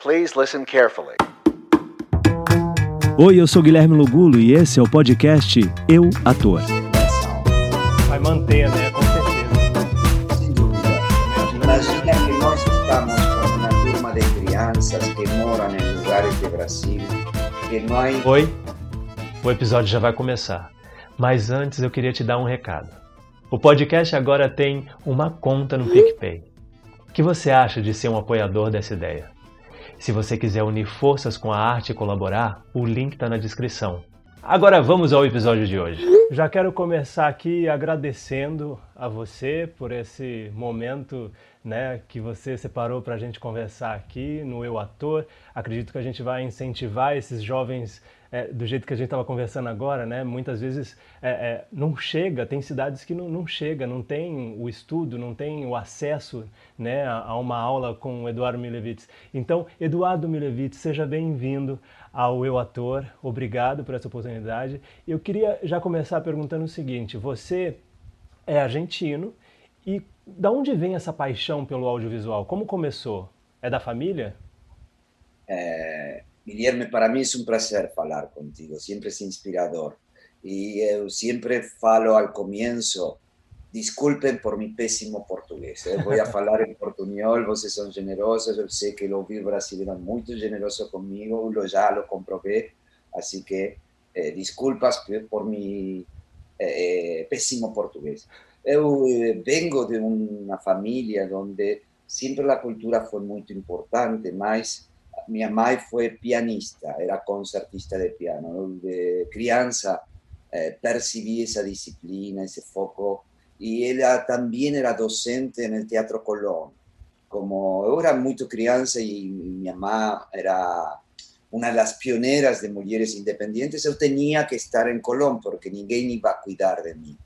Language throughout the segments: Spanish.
Please listen carefully. Oi, eu sou Guilherme Lugulo e esse é o podcast Eu Ator. Vai manter, né? Com certeza. Sem dúvida. Imagina que nós estamos com uma turma de crianças que moram em lugares do Brasil que. Oi, o episódio já vai começar. Mas antes eu queria te dar um recado. O podcast agora tem uma conta no PicPay. O que você acha de ser um apoiador dessa ideia? Se você quiser unir forças com a arte e colaborar, o link está na descrição. Agora vamos ao episódio de hoje. Já quero começar aqui agradecendo a você por esse momento né, que você separou para a gente conversar aqui no Eu Ator. Acredito que a gente vai incentivar esses jovens é, do jeito que a gente estava conversando agora, né? Muitas vezes é, é, não chega, tem cidades que não, não chega, não tem o estudo, não tem o acesso né, a, a uma aula com o Eduardo Milevitz. Então, Eduardo Milevitz, seja bem-vindo ao Eu Ator. Obrigado por essa oportunidade. Eu queria já começar perguntando o seguinte: você é argentino e da onde vem essa paixão pelo audiovisual? Como começou? É da família? É, Guilherme, para mim é um prazer falar contigo, sempre é inspirador. E eu sempre falo ao começo, desculpem por meu péssimo português. Eu vou falar em portunhol, vocês são generosos, eu sei que o ouvir brasileiro é muito generoso comigo, eu já lo comprovei, assim que eh, desculpas por meu eh, péssimo português. Eu eh, vengo de uma família onde sempre a cultura foi muito importante, mas minha mãe foi pianista, era concertista de piano. De criança, eh, percebi essa disciplina, esse foco. E ela também era docente no Teatro Colón. Como era muito criança e minha mãe era uma das pioneiras de mulheres independentes, eu tinha que estar em Colón, porque ninguém ia cuidar de mim.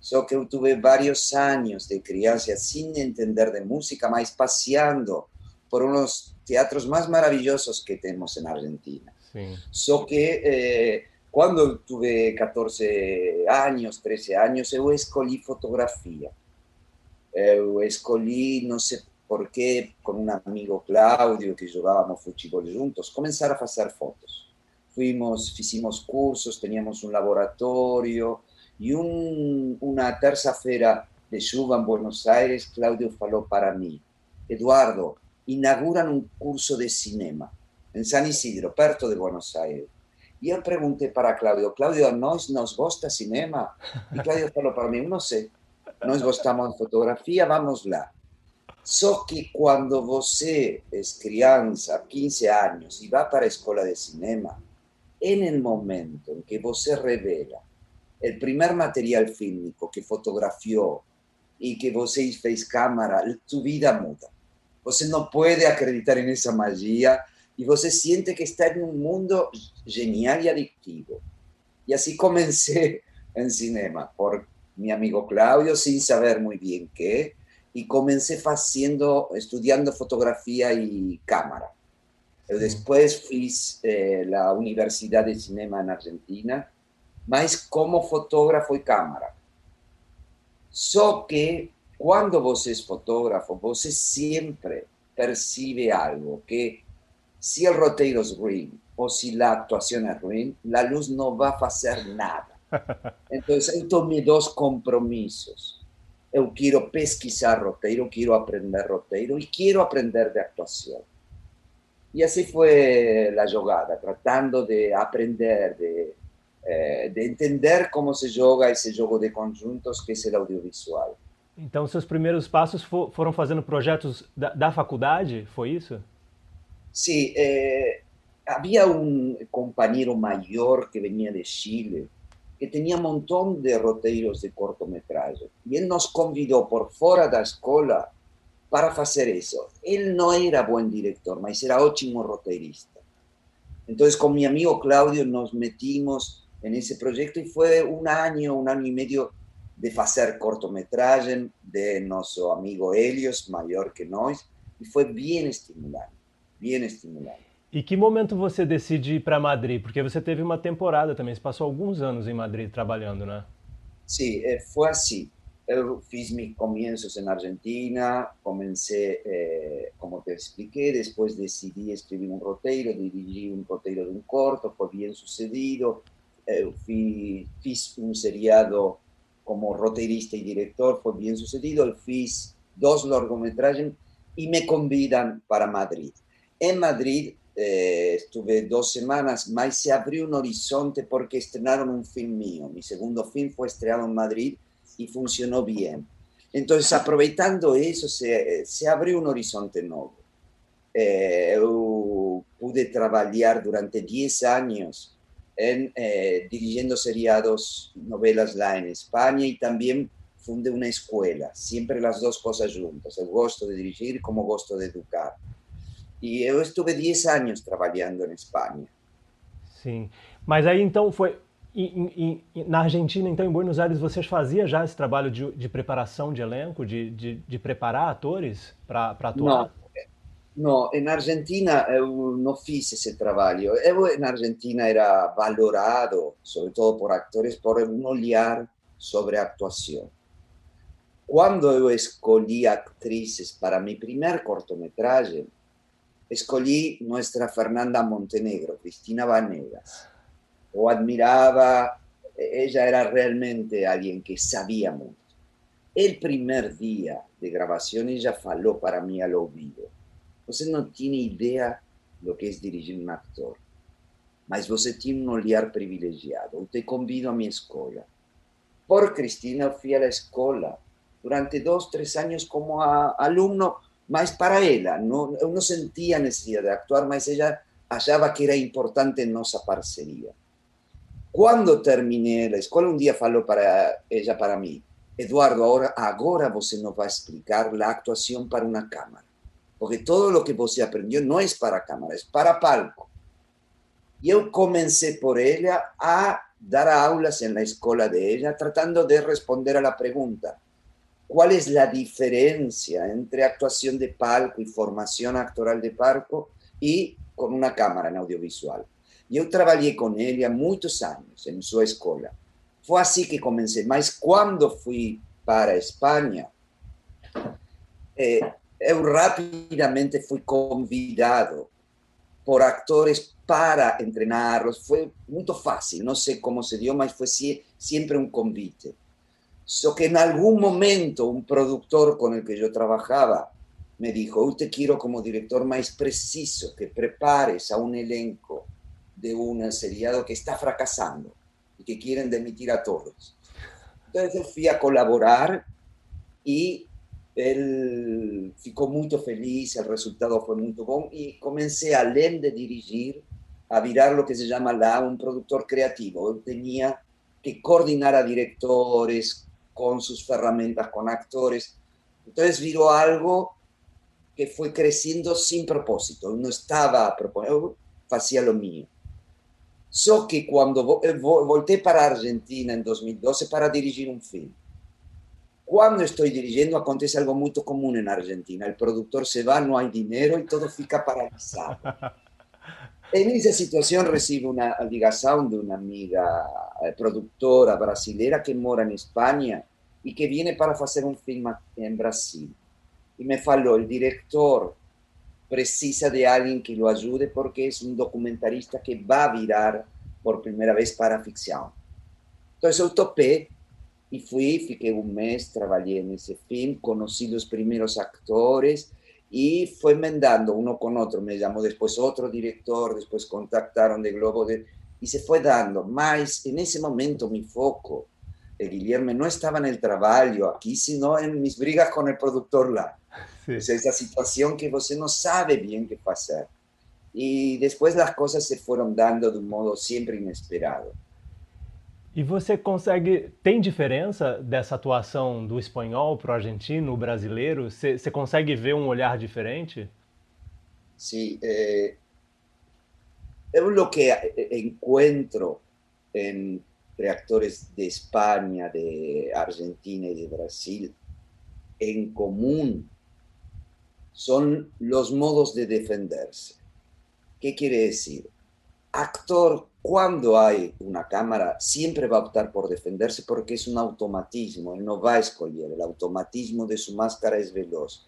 Só que eu tive vários anos de criança sem entender de música, mas passeando por unos teatros más maravillosos que tenemos en Argentina. Sí. Só que eh, cuando tuve 14 años, 13 años, eu escolhi fotografía. Eu escolhi, não sei por qué, con un amigo Claudio, que jogábamos futebol juntos, comenzar a fazer fotos. Fuimos, hicimos cursos, teníamos un laboratorio, y un, una terça-feira de chuva en Buenos Aires, Claudio falou para mí, Eduardo, inauguran un curso de cinema en San Isidro, perto de Buenos Aires. Y yo pregunté para Claudio, Claudio, ¿nos, nos gusta cinema? Y Claudio falou para mí, no sé, nos gostamos fotografía, vamos lá. Só que quando você é criança, 15 anos, e vai para a escola de cinema, é no momento em que você revela o primeiro material fílmico que fotografiou e que você fez câmera, sua vida muda. Você não pode acreditar nessa magia e você sente que está em um mundo genial e adictivo. E assim comecei em cinema, por meu amigo Cláudio, sem saber muito bem que, e comecei fazendo, estudando fotografia e câmera. Eu depois fiz eh, a Universidade de Cinema na Argentina, mas como fotógrafo e câmera. Só que quando você é fotógrafo, você sempre percibe algo, que se o roteiro é ruim ou se a atuação é ruim, a luz não vai fazer nada. Então, eu tomei dois compromissos. Eu quero pesquisar roteiro, quero aprender roteiro e quero aprender de atuação. E assim foi a jogada, tratando de aprender, de, eh, de entender como se joga esse jogo de conjuntos que é o audiovisual. Então, seus primeiros passos for, foram fazendo projetos da, da, faculdade, foi isso? Sim. Eh, havia um companheiro maior que vinha de Chile, que tinha um montão de roteiros de cortometragem. E ele nos convidou por fora da escola para fazer isso. Ele não era bom diretor, mas era ótimo roteirista. Então, com meu amigo Cláudio, nos metimos nesse projeto e foi um ano, um ano e meio de fazer cortometragem de nosso amigo Helios, maior que nós, e foi bem estimulante, bem estimulante. E que momento você decide ir para Madrid? Porque você teve uma temporada também, você passou alguns anos em Madrid trabalhando, né? Sim, foi assim. Eu fiz mis comienzos en Argentina, comencé, eh, como te expliqué, después decidí escribir un roteiro, dirigí un roteiro de un corto, fue bien sucedido, eh, fui, fiz un seriado como roteirista y director, fue bien sucedido, fiz dos largometrajes y me convidan para Madrid. En Madrid eh, estuve dos semanas, más se abrió un horizonte porque estrenaron un film mío. Mi segundo film fue estrenado en Madrid y funcionó bien. Entonces, aprovechando eso, se, se abrió un horizonte nuevo. Eh, pude trabajar durante 10 años en, eh, dirigiendo seriados, novelas lá en España y también fundé una escuela, siempre las dos cosas juntas, el gusto de dirigir como gusto de educar. Y yo estuve 10 años trabajando en España. Sim, mas aí então foi E, e, na Argentina, então, em Buenos Aires, vocês faziam já esse trabalho de, de preparação de elenco, de, de, de preparar atores para atuar? Não, não, na Argentina eu não fiz esse trabalho. Eu, na Argentina, era valorado, sobretudo por atores, por um olhar sobre a atuação. Quando eu escolhi atrizes para meu primeiro cortometragem, escolhi nossa Fernanda Montenegro, Cristina Vanegas o admiraba, ella era realmente alguien que sabía mucho. El primer día de grabación ella faló para mí al oído. Usted no tiene idea lo que es dirigir un actor, mas você tiene un olhar privilegiado. Te convido a mi escuela. Por Cristina fui a la escuela durante dos, tres años como alumno, más para ella. No, no sentía necesidad de actuar, mas ella hallaba que era importante nuestra parcería. Cuando terminé la escuela, un día faló para ella, para mí, Eduardo, ahora, ahora você nos va a explicar la actuación para una cámara. Porque todo lo que você aprendió no es para cámara, es para palco. Yo comencé por ella a dar aulas en la escuela de ella, tratando de responder a la pregunta, ¿cuál es la diferencia entre actuación de palco y formación actoral de palco y con una cámara en audiovisual? Yo trabajé con ella muchos años en su escuela. Fue así que comencé. Mas cuando fui para España, eh, yo rápidamente fui convidado por actores para entrenarlos. Fue muy fácil, no sé cómo se dio, mas fue siempre un convite. So que en algún momento un productor con el que yo trabajaba me dijo, usted quiero como director más preciso que prepares a un elenco de un seriado que está fracasando y que quieren demitir a todos. Entonces fui a colaborar y él ficó muy feliz, el resultado fue muy bueno y comencé, além de dirigir, a virar lo que se llama la, un productor creativo. Yo tenía que coordinar a directores con sus herramientas, con actores. Entonces viró algo que fue creciendo sin propósito. No estaba proponiendo, hacía lo mío. So que cuando eh, volteé para Argentina en 2012 para dirigir un film, cuando estoy dirigiendo acontece algo muy común en Argentina. El productor se va, no hay dinero y todo fica paralizado. En esa situación recibo una ligación de una amiga eh, productora brasilera que mora en España y que viene para hacer un film en Brasil. Y me faló, el director precisa de alguien que lo ayude porque es un documentarista que va a virar por primera vez para ficción. Entonces yo topé y fui, fiqué un mes, trabajé en ese film, conocí los primeros actores y fue mendando uno con otro. Me llamó después otro director, después contactaron de Globo de, y se fue dando. Más en ese momento mi foco, de Guillermo, no estaba en el trabajo aquí, sino en mis brigas con el productor lá. O sea, esa situación que você no sabe bien qué hacer. Y después las cosas se fueron dando de un modo siempre inesperado. E você consegue. Tem diferença dessa atuação do espanhol para o argentino, o brasileiro? Você, consegue ver um olhar diferente? Sí. Eh, eu lo que encuentro entre actores de España, de Argentina y de Brasil en común son los modos de defenderse. ¿Qué quiere decir? Actor cuando hay una cámara, siempre va a optar por defenderse porque es un automatismo, él no va a escoger, el automatismo de su máscara es veloz.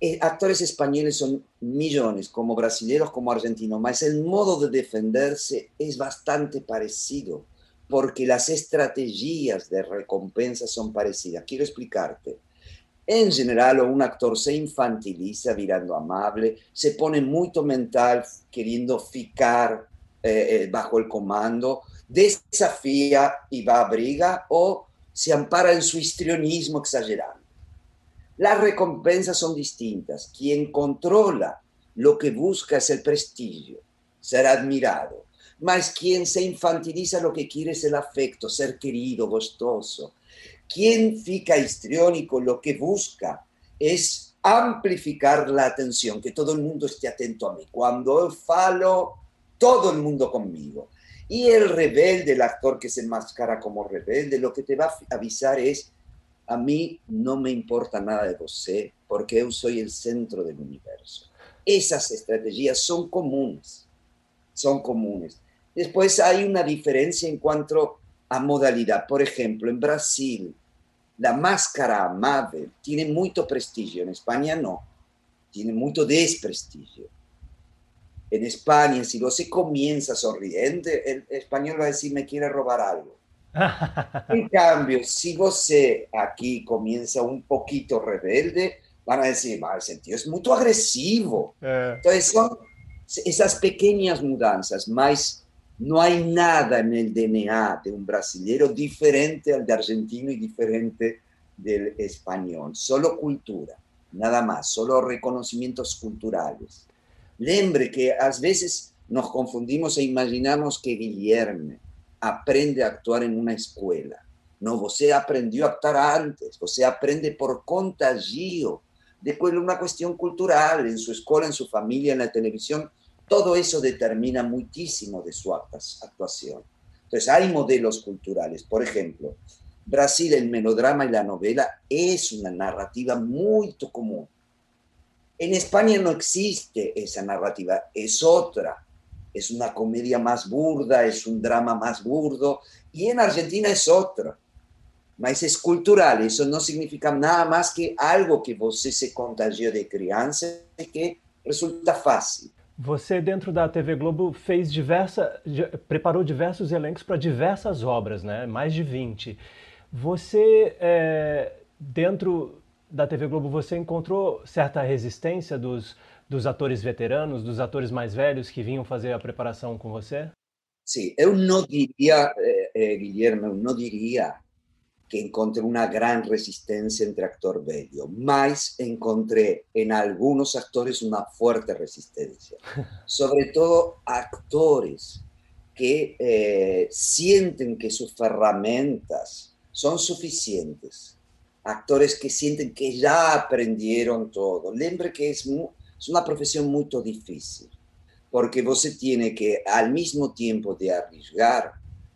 Eh, actores españoles son millones, como brasileños, como argentinos, mas el modo de defenderse es bastante parecido, porque las estrategias de recompensa son parecidas. Quiero explicarte. En general, un actor se infantiliza virando amable, se pone muy mental queriendo ficar eh, eh, bajo el comando, desafía y va a briga o se ampara en su histrionismo exagerado. Las recompensas son distintas. Quien controla lo que busca es el prestigio, ser admirado. Mas quien se infantiliza lo que quiere es el afecto, ser querido, gustoso. Quien fica histriónico lo que busca es amplificar la atención, que todo el mundo esté atento a mí. Cuando falo, todo el mundo conmigo. Y el rebelde, el actor que se enmascara como rebelde, lo que te va a avisar es, a mí no me importa nada de vos, porque yo soy el centro del universo. Esas estrategias son comunes, son comunes. Después hay una diferencia en cuanto a modalidad. Por ejemplo, en Brasil, la máscara amable tiene mucho prestigio, en España no, tiene mucho desprestigio en España, si se comienza sonriente, el español va a decir, me quiere robar algo. en cambio, si você aquí comienza un poquito rebelde, van a decir, el sentido es muy agresivo. Eh. Entonces son esas pequeñas mudanzas, más no hay nada en el DNA de un brasileño diferente al de argentino y diferente del español, solo cultura, nada más, solo reconocimientos culturales. Lembre que a veces nos confundimos e imaginamos que Guillermo aprende a actuar en una escuela. No, você aprendió a actuar antes, você aprende por contagio, de una cuestión cultural, en su escuela, en su familia, en la televisión, todo eso determina muchísimo de su actuación. Entonces, hay modelos culturales. Por ejemplo, Brasil, el melodrama y la novela es una narrativa muy común. En España no existe esa narrativa, es otra. Es una comedia más burda, es un drama más burdo. Y en Argentina es otra. Mas es cultural, eso no significa nada más que algo que você se contagió de criança e que resulta fácil. Você, dentro da TV Globo, fez diversa, preparou diversos elencos para diversas obras, né? mais de 20. Você, é, dentro da TV Globo, você encontrou certa resistência dos, dos atores veteranos, dos atores mais velhos que vinham fazer a preparação com você? Sim, eu não diria, eh, eh, Guilherme, eu não diria que encontrei uma grande resistência entre actor velho, mas encontrei em alguns atores uma forte resistência, sobretudo actores que eh, sentem que suas ferramentas são suficientes actores que sienten que ya aprendieron todo. Lembre que es, una profesión muy difícil, porque você tiene que, al mismo tiempo de arriesgar,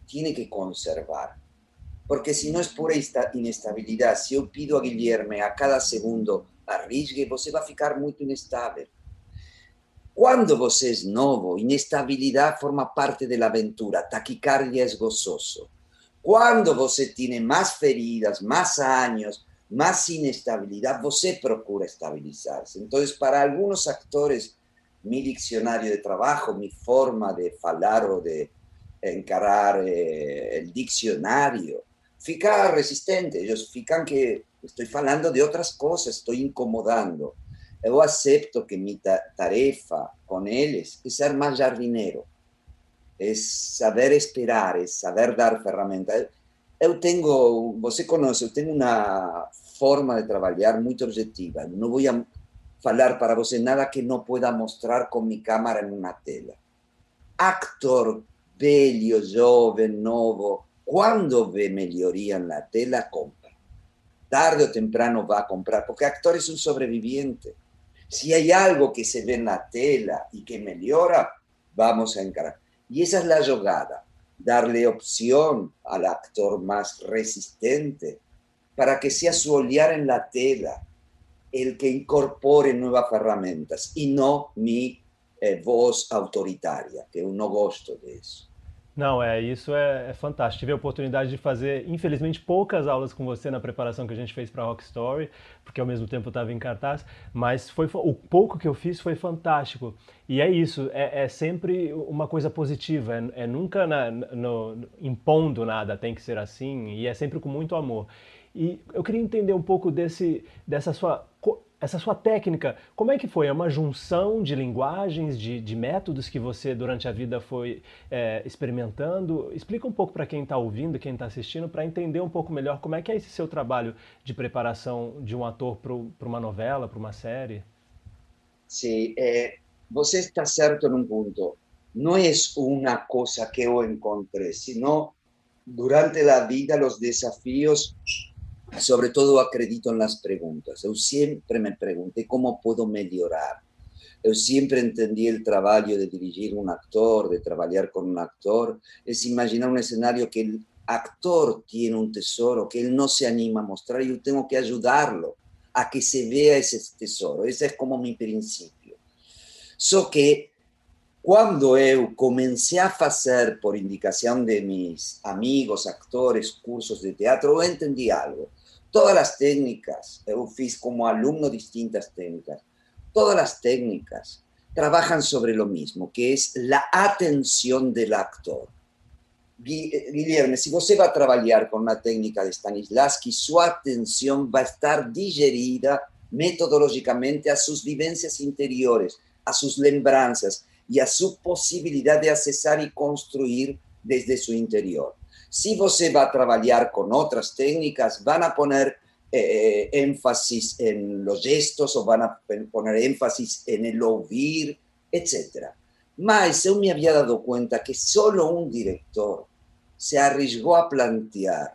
tiene que conservar. Porque si no es pura inestabilidad, si yo pido a Guillermo a cada segundo arriesgue, você va a ficar muy inestable. Cuando você es novo, inestabilidad forma parte de la aventura, taquicardia es gozoso. Cuando você tiene más feridas, más años, más inestabilidad, você procura estabilizarse. Entonces, para algunos actores, mi diccionario de trabajo, mi forma de hablar o de encarar eh, el diccionario, fica resistente. Ellos fican que estoy hablando de otras cosas, estoy incomodando. Yo acepto que mi tarefa con ellos es ser más jardinero es saber esperar, es saber dar ferramentas. Yo tengo, você conoce, yo tengo una forma de trabajar muy objetiva. No voy a hablar para você nada que no pueda mostrar con mi cámara en una tela. Actor bello, joven, novo, cuando ve mejoría en la tela, compra. Tarde o temprano va a comprar, porque actor es un sobreviviente. Si hay algo que se ve en la tela y que mejora, vamos a encarar. Y esa es la jugada, darle opción al actor más resistente para que sea su olear en la tela el que incorpore nuevas herramientas y no mi eh, voz autoritária, que não gosto disso. Não, é, isso é, é, fantástico. Tive a oportunidade de fazer, infelizmente, poucas aulas com você na preparação que a gente fez para Rock Story, porque ao mesmo tempo eu estava em cartaz, mas foi o pouco que eu fiz foi fantástico. E é isso, é, é sempre uma coisa positiva, é, é nunca na, no, impondo nada, tem que ser assim, e é sempre com muito amor. E eu queria entender um pouco desse, dessa sua essa sua técnica, como é que foi? É uma junção de linguagens, de, de métodos que você durante a vida foi é, experimentando? Explica um pouco para quem está ouvindo, quem está assistindo, para entender um pouco melhor como é que é esse seu trabalho de preparação de um ator para uma novela, para uma série. Sim, é, você está certo num ponto. Não é uma coisa que eu encontrei, senão durante a vida os desafios sobre todo acredito en las preguntas. Yo siempre me pregunté cómo puedo mejorar. Yo siempre entendí el trabajo de dirigir un actor, de trabajar con un actor, es imaginar un escenario que el actor tiene un tesoro que él no se anima a mostrar y yo tengo que ayudarlo a que se vea ese tesoro. Ese es como mi principio. So que cuando yo comencé a hacer, por indicación de mis amigos, actores, cursos de teatro, entendí algo todas las técnicas, eu fiz como alumno distintas técnicas, todas las técnicas trabajan sobre lo mismo, que es la atención del actor. Guillermo, si usted va a trabajar con una técnica de Stanislavski, su atención va a estar digerida metodológicamente a sus vivencias interiores, a sus lembranzas y a su posibilidad de accesar y construir desde su interior. Si você va a trabajar con otras técnicas, van a poner eh, énfasis en los gestos o van a poner énfasis en el oír, etc. Mas yo me había dado cuenta que solo un director se arriesgó a plantear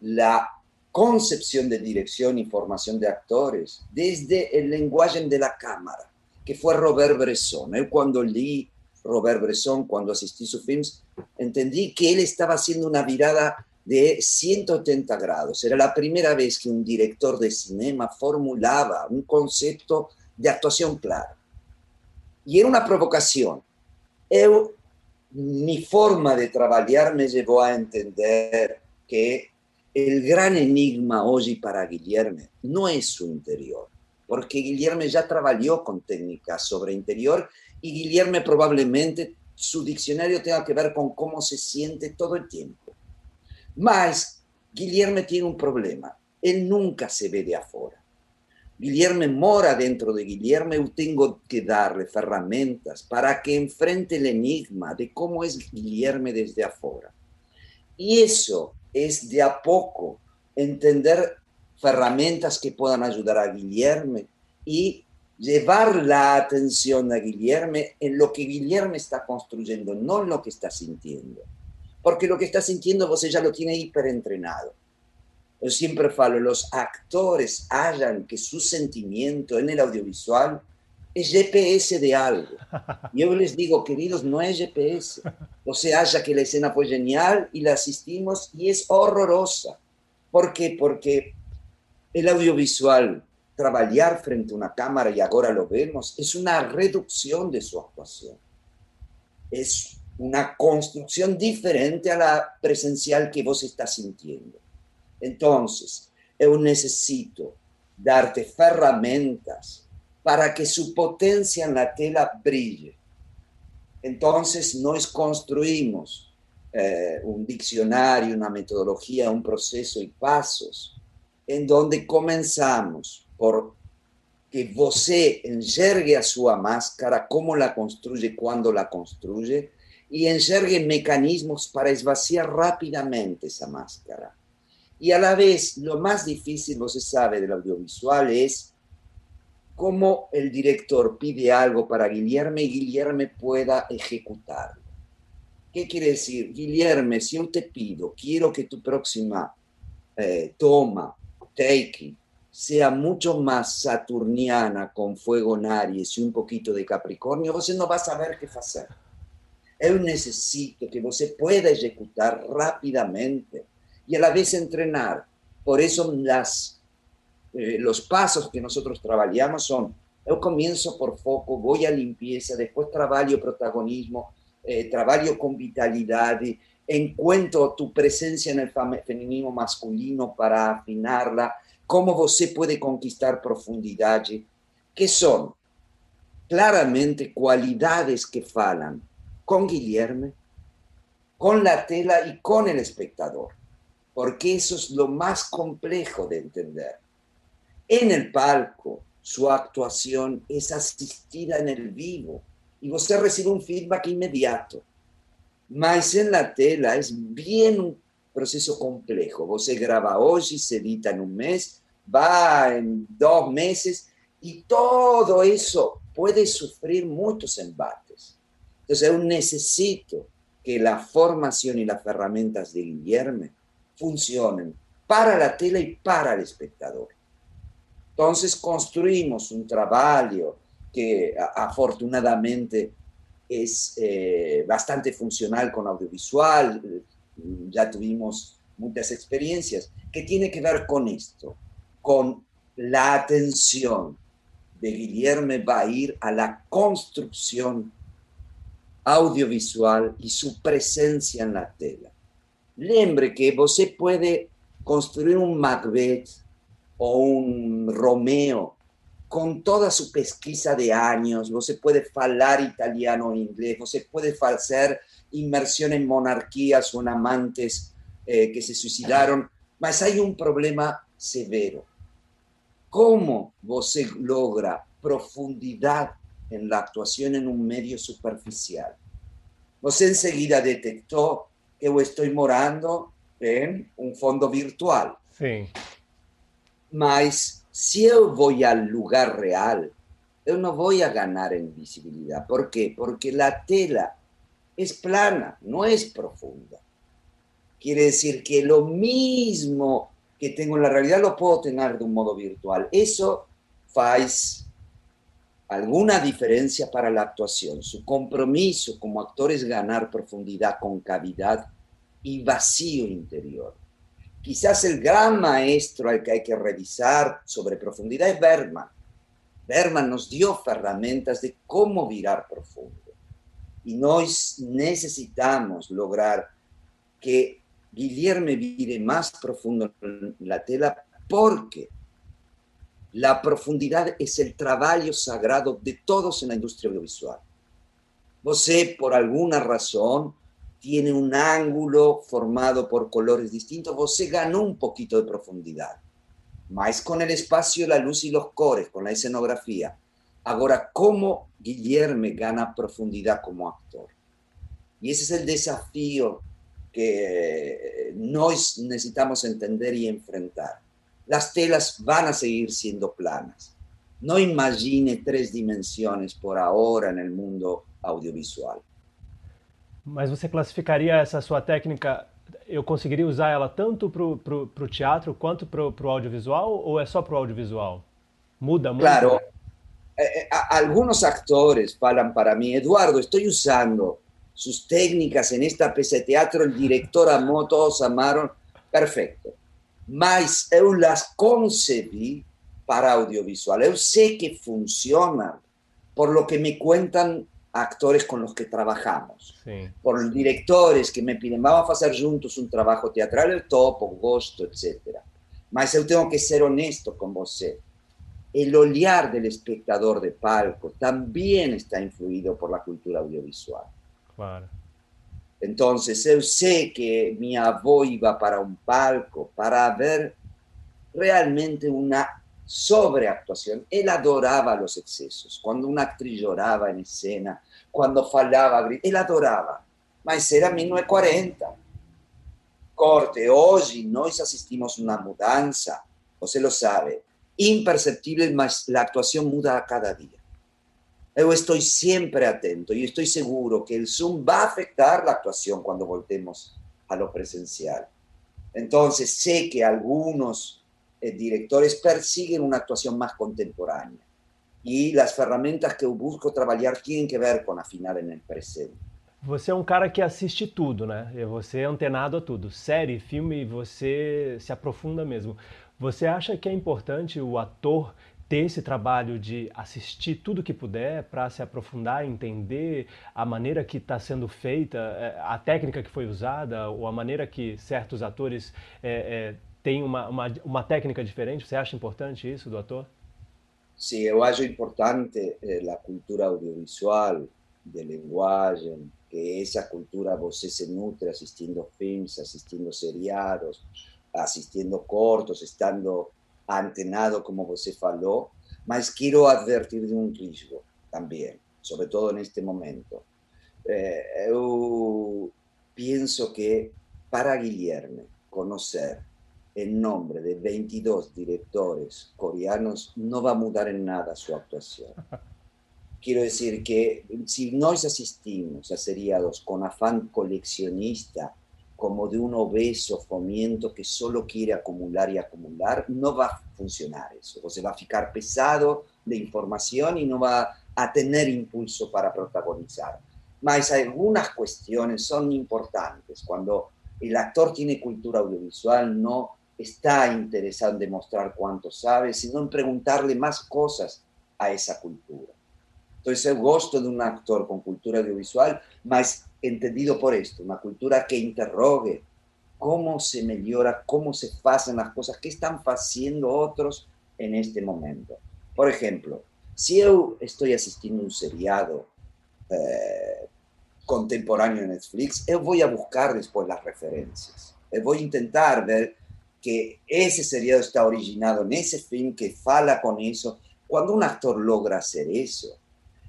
la concepción de dirección y formación de actores desde el lenguaje de la cámara, que fue Robert Bresson. Yo cuando leí Robert Bresson, cuando asistí a sus films, entendí que él estaba haciendo una virada de 180 grados. Era la primera vez que un director de cinema formulaba un concepto de actuación claro. Y era una provocación. mi forma de trabajar me llevó a entender que el gran enigma hoy para Guillermo no es su interior, porque Guillermo ya trabajó con técnicas sobre interior y Guillermo probablemente su diccionario tenga que ver con cómo se siente todo el tiempo. Mas Guillermo tiene un problema, él nunca se ve de afuera. Guillermo mora dentro de Guillermo y tengo que darle herramientas para que enfrente el enigma de cómo es Guillermo desde afuera. Y eso es de a poco entender herramientas que puedan ayudar a Guillermo y llevar la atención a Guillermo en lo que Guillermo está construyendo, no en lo que está sintiendo. Porque lo que está sintiendo vos ya lo tiene hiperentrenado. Yo siempre falo, los actores hallan que su sentimiento en el audiovisual es GPS de algo. Yo les digo, queridos, no es GPS. O sea, haya que la escena fue genial y la asistimos y es horrorosa. ¿Por qué? Porque el audiovisual trabajar frente a una cámara y ahora lo vemos, es una reducción de su actuación. Es una construcción diferente a la presencial que vos estás sintiendo. Entonces, yo necesito darte herramientas para que su potencia en la tela brille. Entonces, nos construimos eh, un diccionario, una metodología, un proceso y pasos en donde comenzamos por que você enxergue a sua máscara, como la construye, cuando la construye, y enxergue mecanismos para esvaciar rápidamente esa máscara. Y a la vez, lo más difícil, você sabe, del audiovisual es cómo el director pide algo para Guillermo y Guillermo pueda ejecutarlo. ¿Qué quiere decir? Guillermo, si yo te pido, quiero que tu próxima eh, toma, take, sea mucho más saturniana con fuego en Aries y un poquito de Capricornio, você no va a saber qué hacer. Yo necesito que você pueda ejecutar rápidamente y a la vez entrenar. Por eso las, eh, los pasos que nosotros trabajamos son Eu comienzo por foco, voy a limpieza, después trabajo protagonismo, eh, trabajo con vitalidad, encuentro tu presencia en el feminismo masculino para afinarla, cómo você puede conquistar profundidad, que son claramente cualidades que falan con Guillermo, con la tela y con el espectador, porque eso es lo más complejo de entender. En el palco, su actuación es asistida en el vivo y usted recibe un feedback inmediato. Mas en la tela es bien un proceso complejo. Você graba hoy, se edita en un mes, va en dos meses y todo eso puede sufrir muchos embates. Entonces yo necesito que la formación y las herramientas de Guillermo funcionen para la tela y para el espectador. Entonces construimos un trabajo que afortunadamente es eh, bastante funcional con audiovisual, ya tuvimos muchas experiencias, que tiene que ver con esto, con la atención de Guillermo va a ir a la construcción audiovisual y su presencia en la tela. Lembre que você puede construir un Macbeth o un Romeo con toda su pesquisa de años, se puede hablar italiano o inglés, se puede hacer inmersión en monarquías o en amantes eh, que se suicidaron, mas hay un problema severo. ¿Cómo se logra profundidad en la actuación en un medio superficial? Você enseguida detectó que yo estoy morando en un fondo virtual. Sí. Mas si yo voy al lugar real, yo no voy a ganar en visibilidad. ¿Por qué? Porque la tela es plana, no es profunda. Quiere decir que lo mismo que tengo en la realidad lo puedo tener de un modo virtual. Eso hace alguna diferencia para la actuación. Su compromiso como actor es ganar profundidad, concavidad y vacío interior. Quizás el gran maestro al que hay que revisar sobre profundidad es Berman. Berman nos dio herramientas de cómo virar profundo. Y nos necesitamos lograr que Guillermo vire más profundo en la tela porque la profundidad es el trabajo sagrado de todos en la industria audiovisual. Você, por alguna razón, tiene un ángulo formado por colores distintos, se ganó un poquito de profundidad. Más con el espacio, la luz y los cores, con la escenografía. Ahora, ¿cómo Guillermo gana profundidad como actor? Y ese es el desafío que nos necesitamos entender y enfrentar. Las telas van a seguir siendo planas. No imagine tres dimensiones por ahora en el mundo audiovisual. Mas você classificaria essa sua técnica, eu conseguiria usar ela tanto para o teatro quanto para o audiovisual ou é só para o audiovisual? Muda muito? Claro. Eh, eh algunos actores falam para mim, Eduardo, estou usando suas técnicas en esta peça de teatro, o diretor amou, todos amaram, perfeito. Mas eu las concebi para audiovisual. Eu sei que funcionam, por lo que me cuentan actores con los que trabajamos, por directores que me piden, vamos a hacer juntos un trabajo teatral, el topo, gosto, etc. Mas yo tengo que ser honesto con vos. El olear del espectador de palco también está influido por la cultura audiovisual. Entonces, yo sé que mi avó iba para un palco para ver realmente una sobreactuación. Él adoraba los excesos. Cuando una actriz lloraba en escena, cuando falaba, él adoraba. Mas era 1940. Corte, hoy nos asistimos a una mudanza, você lo sabe, imperceptible, mas la actuación muda cada día. Yo estoy siempre atento y estoy seguro que el Zoom va a afectar la actuación cuando voltemos a lo presencial. Entonces sé que algunos eh, directores persiguen una actuación más contemporánea. E as ferramentas que busco trabalhar têm que ver com afinar no presente. Você é um cara que assiste tudo, né? Você é antenado a tudo. Série, filme, você se aprofunda mesmo. Você acha que é importante o ator ter esse trabalho de assistir tudo que puder para se aprofundar, entender a maneira que está sendo feita, é, a técnica que foi usada, ou a maneira que certos atores é, é, têm uma, uma, uma, técnica diferente? Você acha importante isso do ator? Sim, eu acho importante eh, a cultura audiovisual, de linguagem, que essa cultura você se nutre assistindo filmes, assistindo seriados, assistindo cortos, estando antenado, como você falou, mas quero advertir de um risco também, sobretudo neste momento. Eh, eu penso que para Guilherme conhecer em nome de 22 diretores coreanos não vai mudar em nada a sua atuação. Quiero decir que si nos asistimos a seriados con afán coleccionista, como de un obeso fomento que solo quiere acumular y acumular, no va a funcionar eso. O se va a ficar pesado de información y no va a tener impulso para protagonizar. Mas algunas cuestiones son importantes. Cuando el actor tiene cultura audiovisual, no está interesado en demostrar cuánto sabe, sino en preguntarle más cosas a esa cultura. Entonces eu gosto de um actor com cultura audiovisual, mas entendido por esto, uma cultura que interrogue como se melhora, como se fazem as coisas, que estão fazendo outros en este momento. Por exemplo, se eu estou assistindo um seriado eh, contemporâneo Netflix, eu vou a buscar depois as referências. Eu vou tentar ver que esse seriado está originado nesse filme que fala com isso. Quando um actor logra hacer isso,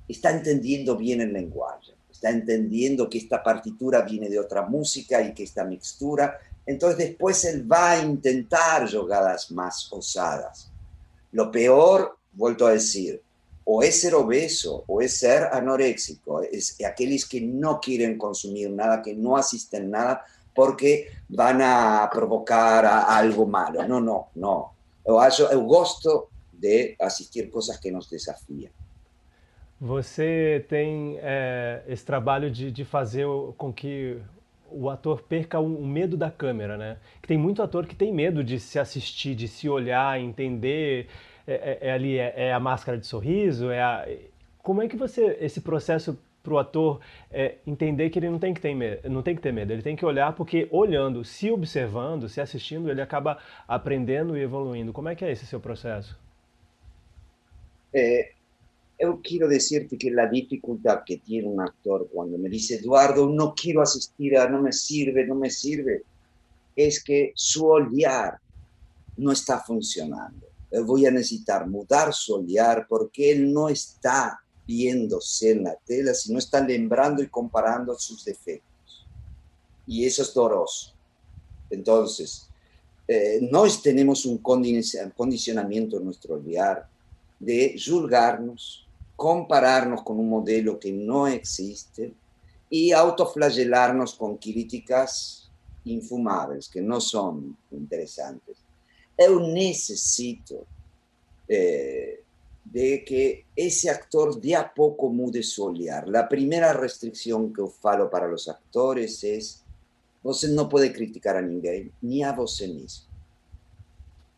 está entendiendo bien el lenguaje, está entendiendo que esta partitura viene de otra música y que esta mixtura, entonces después él va a intentar jugadas más osadas. Lo peor, vuelto a decir, o es ser obeso o es ser anoréxico, es aquellos que no quieren consumir nada, que no asisten nada porque van a provocar algo malo. No, no, no. Yo, yo gosto de asistir cosas que nos desafían. Você tem é, esse trabalho de, de fazer com que o ator perca o, medo da câmera, né? Que tem muito ator que tem medo de se assistir, de se olhar, entender. É, é, é ali é, é, a máscara de sorriso, é a... como é que você esse processo para o ator é, entender que ele não tem que ter medo, não tem que ter medo, ele tem que olhar porque olhando, se observando, se assistindo, ele acaba aprendendo e evoluindo. Como é que é esse seu processo? É, yo quiero decirte que la dificultad que tiene un actor cuando me dice, Eduardo, no quiero asistir a, no me sirve, no me sirve, es que su olear no está funcionando. Voy a necesitar mudar su olear porque él no está viéndose en la tela, sino está lembrando y comparando sus defectos. Y eso es doloroso. Entonces, eh, tenemos un condicionamiento en nuestro olear de juzgarnos, compararnos con un modelo que no existe y autoflagelarnos con críticas infumables, que no son interesantes. Yo necesito eh, de que ese actor de a poco mude su olhar. La primera restricción que falo para los actores es, no puede criticar a ninguém, ni a você mismo.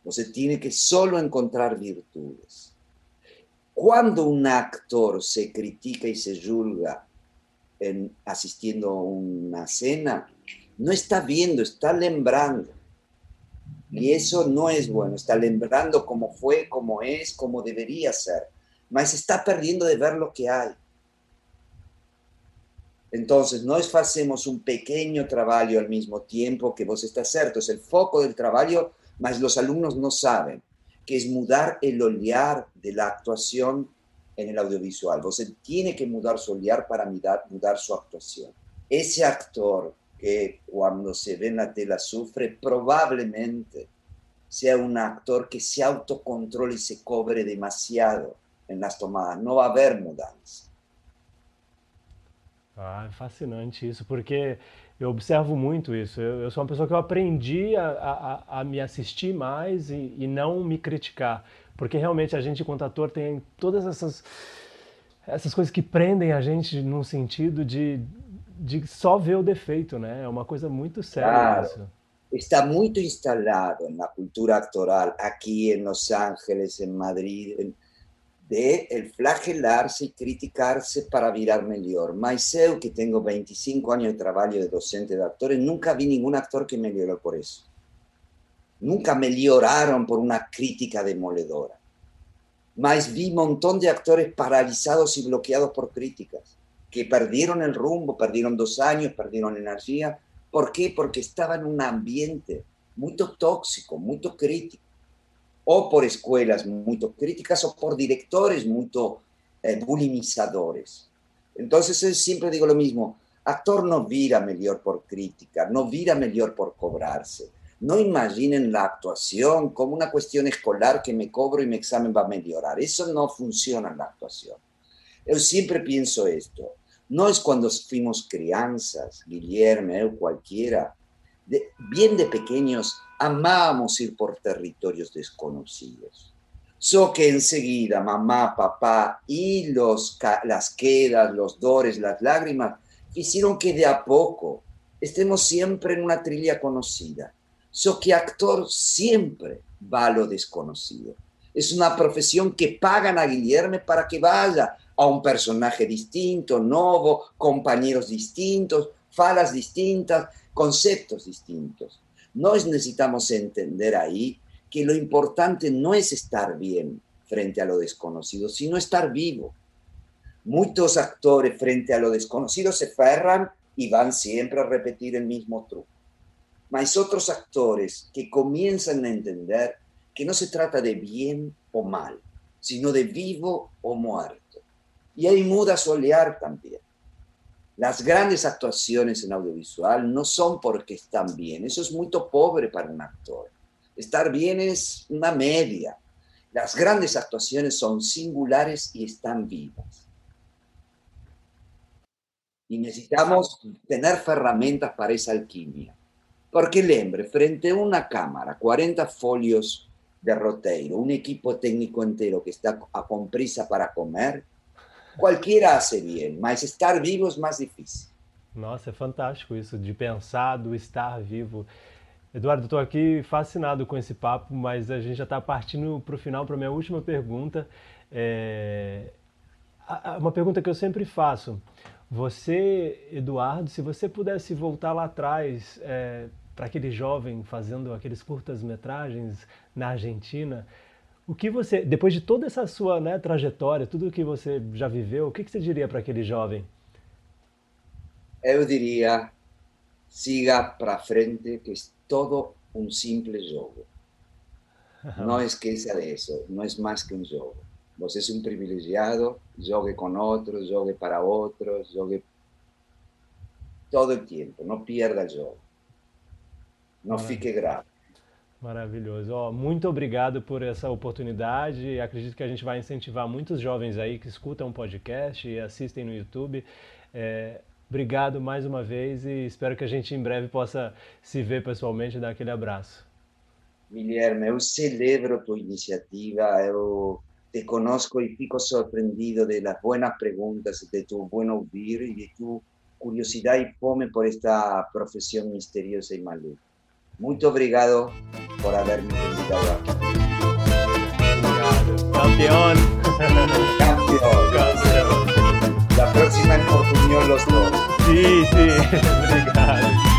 Você tiene que solo encontrar virtudes. Cuando un actor se critica y se juzga en, asistiendo a una cena, no está viendo, está lembrando. Y eso no es bueno, está lembrando cómo fue, cómo es, cómo debería ser, mas está perdiendo de ver lo que hay. Entonces, no hacemos un pequeño trabajo al mismo tiempo que vos está cierto, es el foco del trabajo, mas los alumnos no saben que es mudar el olear de la actuación en el audiovisual. Você tiene que mudar su olear para mudar, su actuación. Ese actor que cuando se ve en la tela sufre, probablemente sea un actor que se autocontrole y se cobre demasiado en las tomadas. No va a haber mudança. Ah, fascinante isso, porque eu observo muito isso. Eu, eu, sou uma pessoa que eu aprendi a, a, a me assistir mais e, e, não me criticar. Porque realmente a gente, enquanto ator, tem todas essas, essas coisas que prendem a gente num sentido de, de só ver o defeito, né? É uma coisa muito séria claro. isso. está muy instalado en la cultura actoral, aquí en Los Ángeles, en Madrid, de el flagelarse y criticarse para virar mejor. Mas eu, que tengo 25 años de trabajo de docente de actores, nunca vi ningún actor que mejoró por eso. Nunca mejoraron por una crítica demoledora. Mas vi un montón de actores paralizados y bloqueados por críticas, que perdieron el rumbo, perdieron dos años, perdieron energía. ¿Por qué? Porque estaban en un ambiente muy tóxico, muy crítico o por escuelas muy críticas o por directores muy eh, bulimizadores. Entonces siempre digo lo mismo, actor no vira mejor por crítica, no vira mejor por cobrarse. No imaginen la actuación como una cuestión escolar que me cobro mi examen va a mejorar. Eso no funciona en la actuación. Yo siempre pienso esto. No es cuando fuimos crianzas, Guillermo, cualquiera, bien de pequeños amábamos ir por territorios desconocidos. So que enseguida mamá, papá y los, las quedas, los dores, las lágrimas hicieron que de a poco estemos siempre en una trilla conocida. So que actor siempre va a lo desconocido. Es una profesión que pagan a Guillermo para que vaya a un personaje distinto, nuevo, compañeros distintos, falas distintas, conceptos distintos. Nos necesitamos entender ahí que lo importante no es estar bien frente a lo desconocido, sino estar vivo. Muchos actores frente a lo desconocido se ferran y van siempre a repetir el mismo truco. Mas otros actores que comienzan a entender que no se trata de bien o mal, sino de vivo o muerto. Y ahí muda solear también. Las grandes actuaciones en audiovisual no son porque están bien, eso es muy pobre para un actor. Estar bien es una media. Las grandes actuaciones son singulares y están vivas. Y necesitamos tener herramientas para esa alquimia. Porque lembre, frente a una cámara, 40 folios de roteiro, un equipo técnico entero que está a con prisa para comer, qualquer hace bem, mas estar vivo é mais difícil. Nossa, é fantástico isso de pensar do estar vivo. Eduardo, estou aqui fascinado com esse papo, mas a gente já está partindo para o final, para a minha última pergunta. É... Uma pergunta que eu sempre faço. Você, Eduardo, se você pudesse voltar lá atrás é, para aquele jovem fazendo aqueles curtas-metragens na Argentina, o que você, depois de toda essa sua né, trajetória, tudo o que você já viveu, o que, que você diria para aquele jovem? Eu diria, siga para frente, que é todo um simples jogo. Não esqueça disso, não é mais que um jogo. Você é um privilegiado, jogue com outros, jogue para outros, jogue todo o tempo, não pierda o jogo. Não fique grave. Maravilhoso. Oh, muito obrigado por essa oportunidade. Acredito que a gente vai incentivar muitos jovens aí que escutam o podcast e assistem no YouTube. É, obrigado mais uma vez e espero que a gente em breve possa se ver pessoalmente e dar aquele abraço. Guilherme, eu celebro tua iniciativa, eu te conosco e fico surpreendido de las buenas perguntas, de tu bom ouvir e de tu curiosidade e fome por esta profissão misteriosa e maluca. Muito obrigado por haberme invitado aquí. Campeón. Campeón. Campeón. La próxima en Portuñol los dos. Sí, sí. Obrigado.